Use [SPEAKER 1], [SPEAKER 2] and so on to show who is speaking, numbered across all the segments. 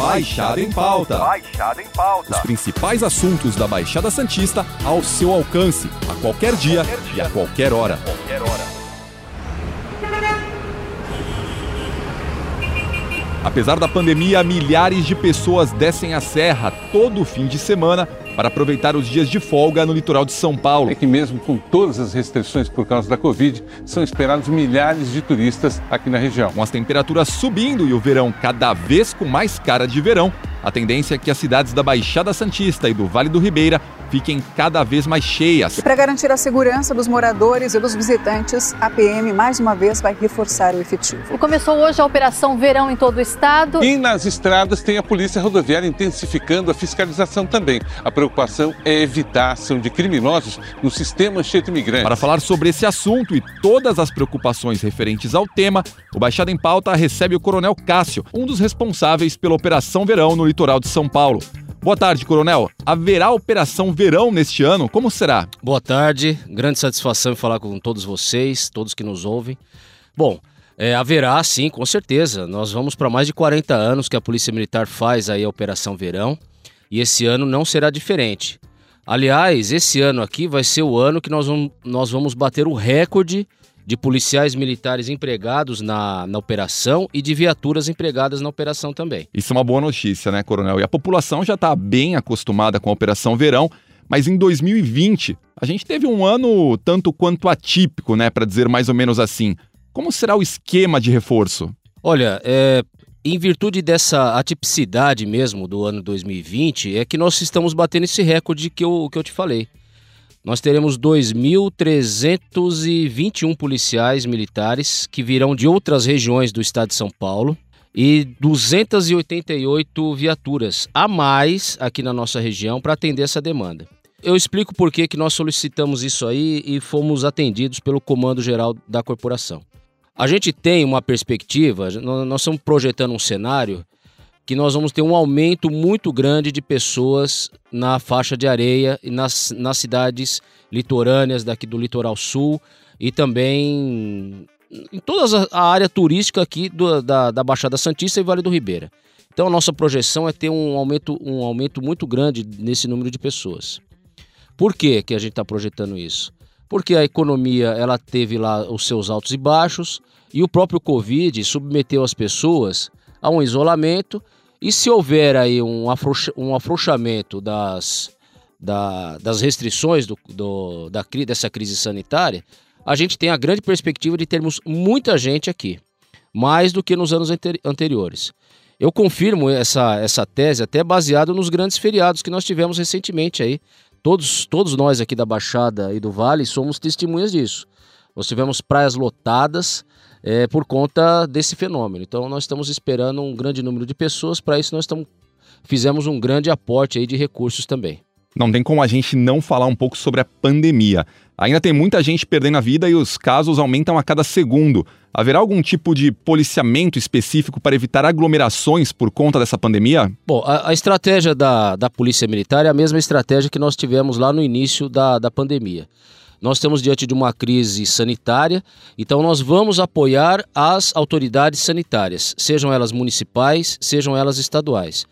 [SPEAKER 1] Baixada em Pauta.
[SPEAKER 2] Baixada em Pauta.
[SPEAKER 1] Os principais assuntos da Baixada Santista ao seu alcance, a qualquer dia,
[SPEAKER 2] Qualquer dia.
[SPEAKER 1] e a qualquer hora.
[SPEAKER 2] Qualquer hora.
[SPEAKER 1] Apesar da pandemia, milhares de pessoas descem a serra todo fim de semana para aproveitar os dias de folga no litoral de São Paulo.
[SPEAKER 3] É que mesmo com todas as restrições por causa da Covid, são esperados milhares de turistas aqui na região.
[SPEAKER 1] Com as temperaturas subindo e o verão cada vez com mais cara de verão, a tendência é que as cidades da Baixada Santista e do Vale do Ribeira fiquem cada vez mais cheias.
[SPEAKER 4] E para garantir a segurança dos moradores e dos visitantes, a PM mais uma vez vai reforçar o efetivo.
[SPEAKER 5] E começou hoje a Operação Verão em todo o estado.
[SPEAKER 3] E nas estradas tem a Polícia Rodoviária intensificando a fiscalização também. A preocupação é evitar a ação de criminosos no sistema cheio de imigrantes.
[SPEAKER 1] Para falar sobre esse assunto e todas as preocupações referentes ao tema, o Baixada em Pauta recebe o Coronel Cássio, um dos responsáveis pela Operação Verão no litoral de São Paulo. Boa tarde, Coronel. Haverá Operação Verão neste ano? Como será?
[SPEAKER 6] Boa tarde, grande satisfação em falar com todos vocês, todos que nos ouvem. Bom, é, haverá sim, com certeza. Nós vamos para mais de 40 anos que a Polícia Militar faz aí a Operação Verão e esse ano não será diferente. Aliás, esse ano aqui vai ser o ano que nós vamos, nós vamos bater o recorde de policiais militares empregados na, na operação e de viaturas empregadas na operação também.
[SPEAKER 1] Isso é uma boa notícia, né, Coronel? E a população já está bem acostumada com a Operação Verão, mas em 2020 a gente teve um ano tanto quanto atípico, né, para dizer mais ou menos assim. Como será o esquema de reforço?
[SPEAKER 6] Olha, é, em virtude dessa atipicidade mesmo do ano 2020, é que nós estamos batendo esse recorde que eu, que eu te falei. Nós teremos 2.321 policiais militares que virão de outras regiões do estado de São Paulo e 288 viaturas a mais aqui na nossa região para atender essa demanda. Eu explico por que, que nós solicitamos isso aí e fomos atendidos pelo Comando Geral da Corporação. A gente tem uma perspectiva, nós nós estamos projetando um cenário que nós vamos ter um aumento muito grande de pessoas na faixa de areia e nas, nas cidades litorâneas daqui do litoral sul e também em toda a área turística aqui do- da, da Baixada Santista e Vale do Ribeira. Então a nossa projeção é ter um aumento, um aumento muito grande nesse número de pessoas. Por que, que a gente está projetando isso? Porque a economia ela teve lá os seus altos e baixos e o próprio Covid submeteu as pessoas a um isolamento e se houver aí um, afrouxa- um afrouxamento das, da- das restrições do, do- da, dessa crise sanitária, a gente tem a grande perspectiva de termos muita gente aqui, mais do que nos anos ante- anteriores. Eu confirmo essa, essa tese até baseado nos grandes feriados que nós tivemos recentemente aí. Todos, todos nós aqui da Baixada e do Vale somos testemunhas disso. Nós tivemos praias lotadas é, por conta desse fenômeno. Então nós estamos esperando um grande número de pessoas. Para isso nós estamos, fizemos um grande aporte aí de recursos também.
[SPEAKER 1] Não tem como a gente não falar um pouco sobre a pandemia. Ainda tem muita gente perdendo a vida e os casos aumentam a cada segundo. Haverá algum tipo de policiamento específico para evitar aglomerações por conta dessa pandemia?
[SPEAKER 6] Bom, a, a estratégia da, da Polícia Militar é a mesma estratégia que nós tivemos lá no início da, da pandemia. Nós estamos diante de uma crise sanitária, então nós vamos apoiar as autoridades sanitárias, sejam elas municipais, sejam elas estaduais.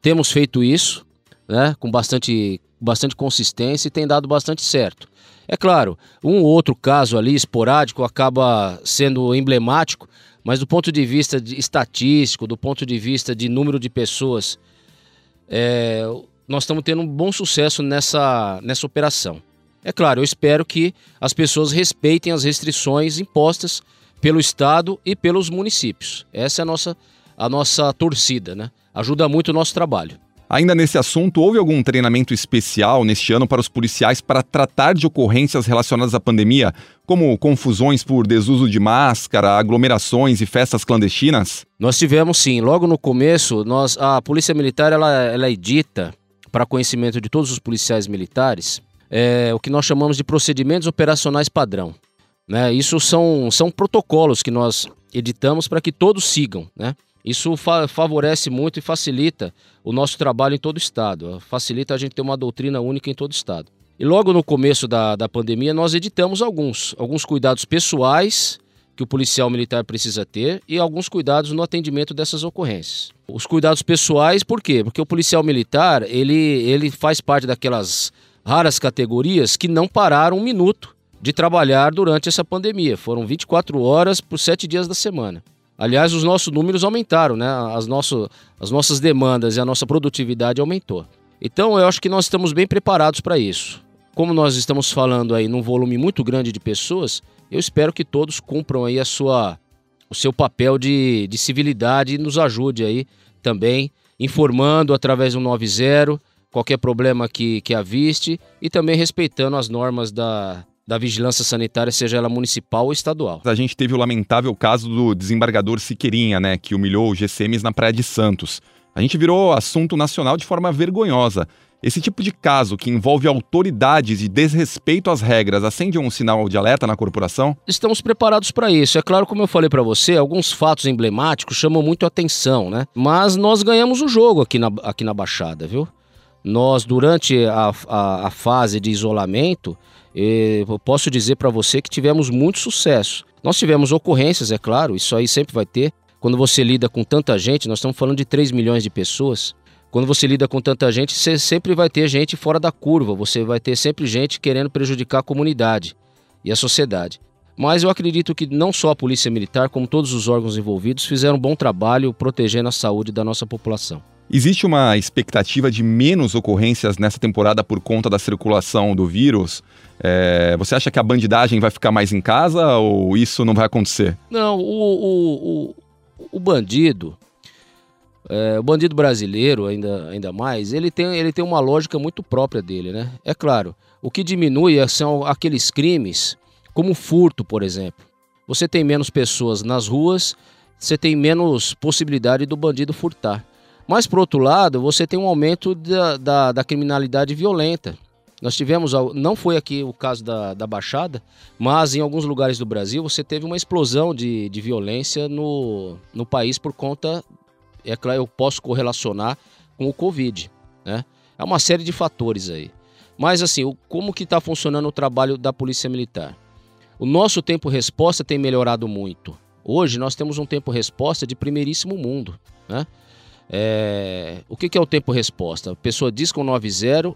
[SPEAKER 6] Temos feito isso né, com bastante, bastante consistência e tem dado bastante certo. É claro, um ou outro caso ali esporádico acaba sendo emblemático, mas do ponto de vista de estatístico, do ponto de vista de número de pessoas, é, nós estamos tendo um bom sucesso nessa, nessa operação. É claro, eu espero que as pessoas respeitem as restrições impostas pelo Estado e pelos municípios. Essa é a nossa, a nossa torcida, né? Ajuda muito o nosso trabalho.
[SPEAKER 1] Ainda nesse assunto, houve algum treinamento especial neste ano para os policiais para tratar de ocorrências relacionadas à pandemia, como confusões por desuso de máscara, aglomerações e festas clandestinas?
[SPEAKER 6] Nós tivemos sim, logo no começo, nós, a Polícia Militar ela, ela edita para conhecimento de todos os policiais militares é, o que nós chamamos de procedimentos operacionais padrão. Né? Isso são, são protocolos que nós editamos para que todos sigam. Né? Isso fa favorece muito e facilita o nosso trabalho em todo o Estado. Facilita a gente ter uma doutrina única em todo o Estado. E logo no começo da, da pandemia, nós editamos alguns, alguns cuidados pessoais que o policial militar precisa ter e alguns cuidados no atendimento dessas ocorrências. Os cuidados pessoais, por quê? Porque o policial militar, ele, ele faz parte daquelas raras categorias que não pararam um minuto de trabalhar durante essa pandemia. Foram 24 horas por 7 dias da semana. Aliás, os nossos números aumentaram, né? As, nosso, as nossas demandas e a nossa produtividade aumentou. Então, eu acho que nós estamos bem preparados para isso. Como nós estamos falando aí num volume muito grande de pessoas, eu espero que todos cumpram aí a sua, o seu papel de, de civilidade e nos ajude aí também, informando através do 90 qualquer problema que, que aviste e também respeitando as normas da, da vigilância sanitária, seja ela municipal ou estadual.
[SPEAKER 1] A gente teve o lamentável caso do desembargador Siqueirinha, né, que humilhou os GCMs na Praia de Santos. A gente virou assunto nacional de forma vergonhosa. Esse tipo de caso que envolve autoridades e desrespeito às regras acende um sinal de alerta na corporação?
[SPEAKER 6] Estamos preparados para isso. É claro, como eu falei para você, alguns fatos emblemáticos chamam muito atenção, né? Mas nós ganhamos o jogo aqui na, aqui na Baixada, viu? Nós, durante a, a, a fase de isolamento, eu posso dizer para você que tivemos muito sucesso. Nós tivemos ocorrências, é claro, isso aí sempre vai ter. Quando você lida com tanta gente, nós estamos falando de 3 milhões de pessoas. Quando você lida com tanta gente, você sempre vai ter gente fora da curva, você vai ter sempre gente querendo prejudicar a comunidade e a sociedade. Mas eu acredito que não só a Polícia Militar, como todos os órgãos envolvidos, fizeram um bom trabalho protegendo a saúde da nossa população.
[SPEAKER 1] Existe uma expectativa de menos ocorrências nessa temporada por conta da circulação do vírus? É, você acha que a bandidagem vai ficar mais em casa ou isso não vai acontecer?
[SPEAKER 6] Não, o, o, o, o bandido, é, o bandido brasileiro, ainda, ainda mais, ele tem, ele tem uma lógica muito própria dele, né? É claro, o que diminui são aqueles crimes, como furto, por exemplo. Você tem menos pessoas nas ruas, você tem menos possibilidade do bandido furtar. Mas, por outro lado, você tem um aumento da, da, da criminalidade violenta. Nós tivemos, não foi aqui o caso da, da Baixada, mas em alguns lugares do Brasil você teve uma explosão de, de violência no, no país por conta, é claro, eu posso correlacionar com o Covid, né? É uma série de fatores aí. Mas assim, como que está funcionando o trabalho da Polícia Militar? O nosso tempo-resposta tem melhorado muito. Hoje nós temos um tempo-resposta de primeiríssimo mundo, né? É, o que, que, é o tempo-resposta? A pessoa diz com 90,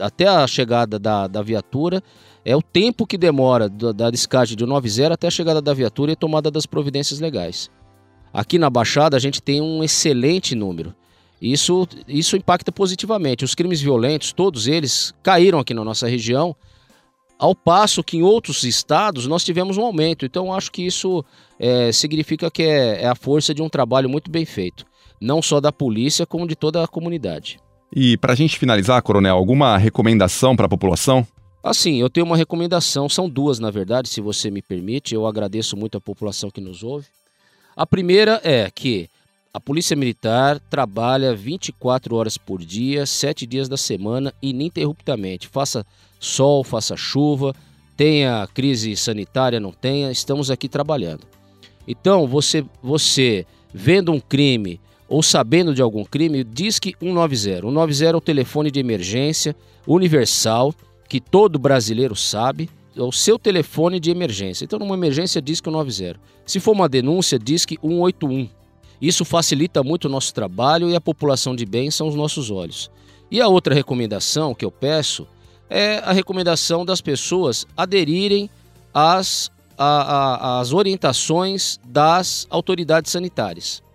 [SPEAKER 6] até a chegada da, da viatura, é o tempo que demora da, da descarte de 90 até a chegada da viatura e tomada das providências legais. Aqui na Baixada a gente tem um excelente número. Isso, isso impacta positivamente. Os crimes violentos, todos eles, caíram aqui na nossa região, ao passo que em outros estados nós tivemos um aumento. Então acho que isso é, significa que é, é a força de um trabalho muito bem feito, não só da polícia, como de toda a comunidade.
[SPEAKER 1] E para a gente finalizar, Coronel, alguma recomendação para a população?
[SPEAKER 6] Assim, eu tenho uma recomendação, são duas na verdade, se você me permite. Eu agradeço muito a população que nos ouve. A primeira é que a Polícia Militar trabalha 24 horas por dia, 7 dias da semana, ininterruptamente. Faça sol, faça chuva, tenha crise sanitária, não tenha, estamos aqui trabalhando. Então, você, você vendo um crime ou sabendo de algum crime, disque 190. 190 é o telefone de emergência universal que todo brasileiro sabe, é o seu telefone de emergência. Então, numa emergência, disque 190. Se for uma denúncia, disque 181. Isso facilita muito o nosso trabalho e a população de bem são os nossos olhos. E a outra recomendação que eu peço é a recomendação das pessoas aderirem às, às orientações das autoridades sanitárias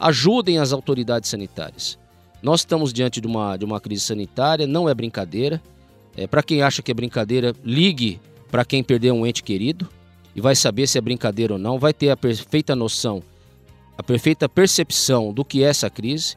[SPEAKER 6] ajudem as autoridades sanitárias. Nós estamos diante de uma, de uma crise sanitária, não é brincadeira. É, para quem acha que é brincadeira, ligue para quem perdeu um ente querido e vai saber se é brincadeira ou não, vai ter a perfeita noção, a perfeita percepção do que é essa crise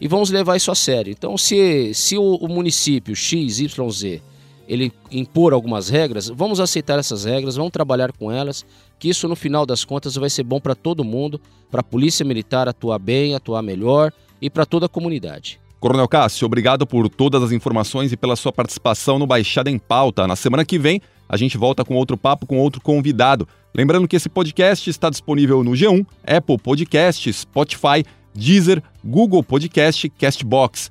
[SPEAKER 6] e vamos levar isso a sério. Então, se, se o, o município XYZ ele impor algumas regras, vamos aceitar essas regras, vamos trabalhar com elas, que isso no final das contas vai ser bom para todo mundo, para a Polícia Militar atuar bem, atuar melhor e para toda a comunidade.
[SPEAKER 1] Coronel Cássio, obrigado por todas as informações e pela sua participação no Baixada em Pauta. Na semana que vem, a gente volta com outro papo com outro convidado. Lembrando que esse podcast está disponível no G1, Apple Podcasts, Spotify, Deezer, Google Podcast Castbox.